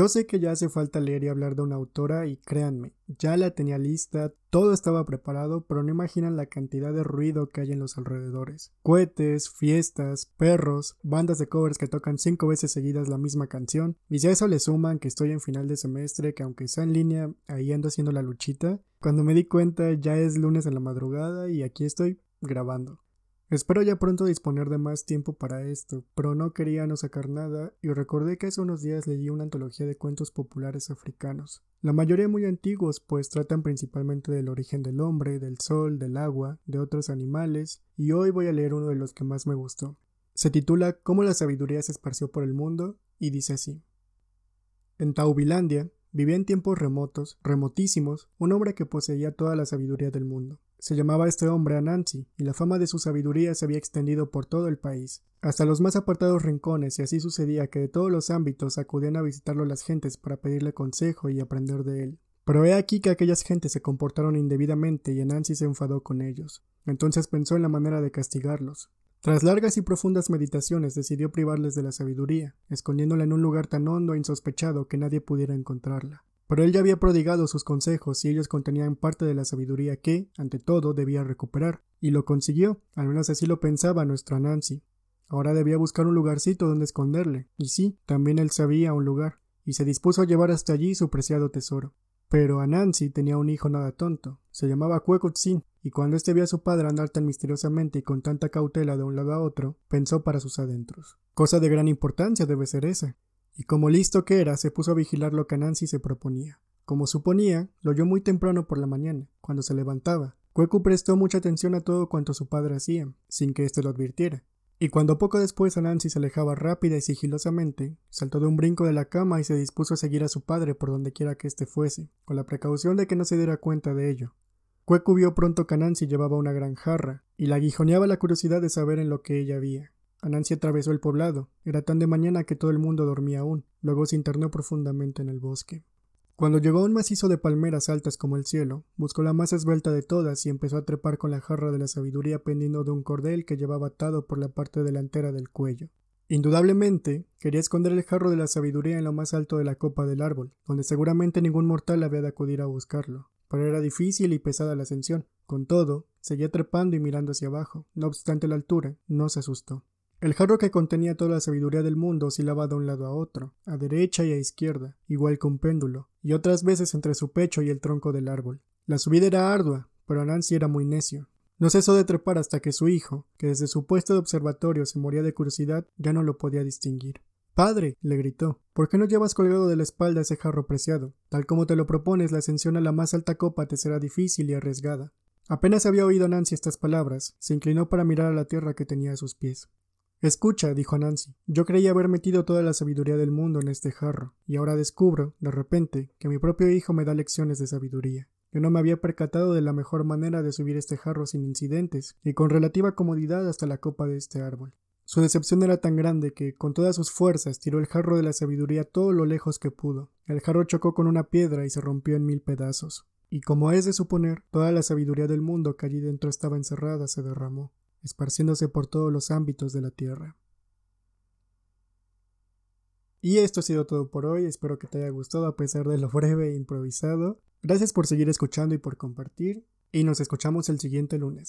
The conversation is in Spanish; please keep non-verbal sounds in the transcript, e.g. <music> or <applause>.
Yo sé que ya hace falta leer y hablar de una autora y créanme, ya la tenía lista, todo estaba preparado, pero no imaginan la cantidad de ruido que hay en los alrededores. Cohetes, fiestas, perros, bandas de covers que tocan cinco veces seguidas la misma canción, y si a eso le suman que estoy en final de semestre, que aunque sea en línea, ahí ando haciendo la luchita, cuando me di cuenta ya es lunes en la madrugada y aquí estoy grabando. Espero ya pronto disponer de más tiempo para esto, pero no quería no sacar nada y recordé que hace unos días leí una antología de cuentos populares africanos. La mayoría muy antiguos, pues tratan principalmente del origen del hombre, del sol, del agua, de otros animales, y hoy voy a leer uno de los que más me gustó. Se titula Cómo la sabiduría se esparció por el mundo y dice así. En Taubilandia vivía en tiempos remotos, remotísimos, un hombre que poseía toda la sabiduría del mundo. Se llamaba este hombre Anansi, y la fama de su sabiduría se había extendido por todo el país, hasta los más apartados rincones, y así sucedía que de todos los ámbitos acudían a visitarlo las gentes para pedirle consejo y aprender de él. Pero he aquí que aquellas gentes se comportaron indebidamente y Anansi se enfadó con ellos. Entonces pensó en la manera de castigarlos. Tras largas y profundas meditaciones decidió privarles de la sabiduría, escondiéndola en un lugar tan hondo e insospechado que nadie pudiera encontrarla. Pero él ya había prodigado sus consejos y ellos contenían parte de la sabiduría que, ante todo, debía recuperar. Y lo consiguió, al menos así lo pensaba nuestro Nancy. Ahora debía buscar un lugarcito donde esconderle, y sí, también él sabía un lugar, y se dispuso a llevar hasta allí su preciado tesoro. Pero Anansi tenía un hijo nada tonto, se llamaba Cuecotzin, y cuando éste vio a su padre andar tan misteriosamente y con tanta cautela de un lado a otro, pensó para sus adentros. Cosa de gran importancia debe ser esa y como listo que era, se puso a vigilar lo que Nancy se proponía. Como suponía, lo oyó muy temprano por la mañana, cuando se levantaba. Cuecu prestó mucha atención a todo cuanto su padre hacía, sin que éste lo advirtiera. Y cuando poco después Nancy se alejaba rápida y sigilosamente, saltó de un brinco de la cama y se dispuso a seguir a su padre por donde quiera que éste fuese, con la precaución de que no se diera cuenta de ello. Cuecu vio pronto que Nancy llevaba una gran jarra, y la aguijoneaba la curiosidad de saber en lo que ella había. Anansi atravesó el poblado. Era tan de mañana que todo el mundo dormía aún. Luego se internó profundamente en el bosque. Cuando llegó a un macizo de palmeras altas como el cielo, buscó la más esbelta de todas y empezó a trepar con la jarra de la sabiduría pendiendo de un cordel que llevaba atado por la parte delantera del cuello. Indudablemente, quería esconder el jarro de la sabiduría en lo más alto de la copa del árbol, donde seguramente ningún mortal había de acudir a buscarlo. Pero era difícil y pesada la ascensión. Con todo, seguía trepando y mirando hacia abajo. No obstante la altura, no se asustó. El jarro que contenía toda la sabiduría del mundo oscilaba de un lado a otro, a derecha y a izquierda, igual que un péndulo, y otras veces entre su pecho y el tronco del árbol. La subida era ardua, pero Nancy era muy necio. No cesó de trepar hasta que su hijo, que desde su puesto de observatorio se moría de curiosidad, ya no lo podía distinguir. Padre, le gritó, ¿por qué no llevas colgado de la espalda ese jarro preciado? Tal como te lo propones, la ascensión a la más alta copa te será difícil y arriesgada. Apenas había oído Nancy estas palabras, se inclinó para mirar a la tierra que tenía a sus pies. Escucha, dijo Nancy, yo creía haber metido toda la sabiduría del mundo en este jarro, y ahora descubro, de repente, que mi propio hijo me da lecciones de sabiduría. Yo no me había percatado de la mejor manera de subir este jarro sin incidentes y con relativa comodidad hasta la copa de este árbol. Su decepción era tan grande que, con todas sus fuerzas, tiró el jarro de la sabiduría todo lo lejos que pudo. El jarro chocó con una piedra y se rompió en mil pedazos. Y como es de suponer, toda la sabiduría del mundo que allí dentro estaba encerrada se derramó esparciéndose por todos los ámbitos de la Tierra. Y esto ha sido todo por hoy, espero que te haya gustado a pesar de lo <laughs> breve e improvisado. Gracias por seguir escuchando y por compartir, y nos escuchamos el siguiente lunes.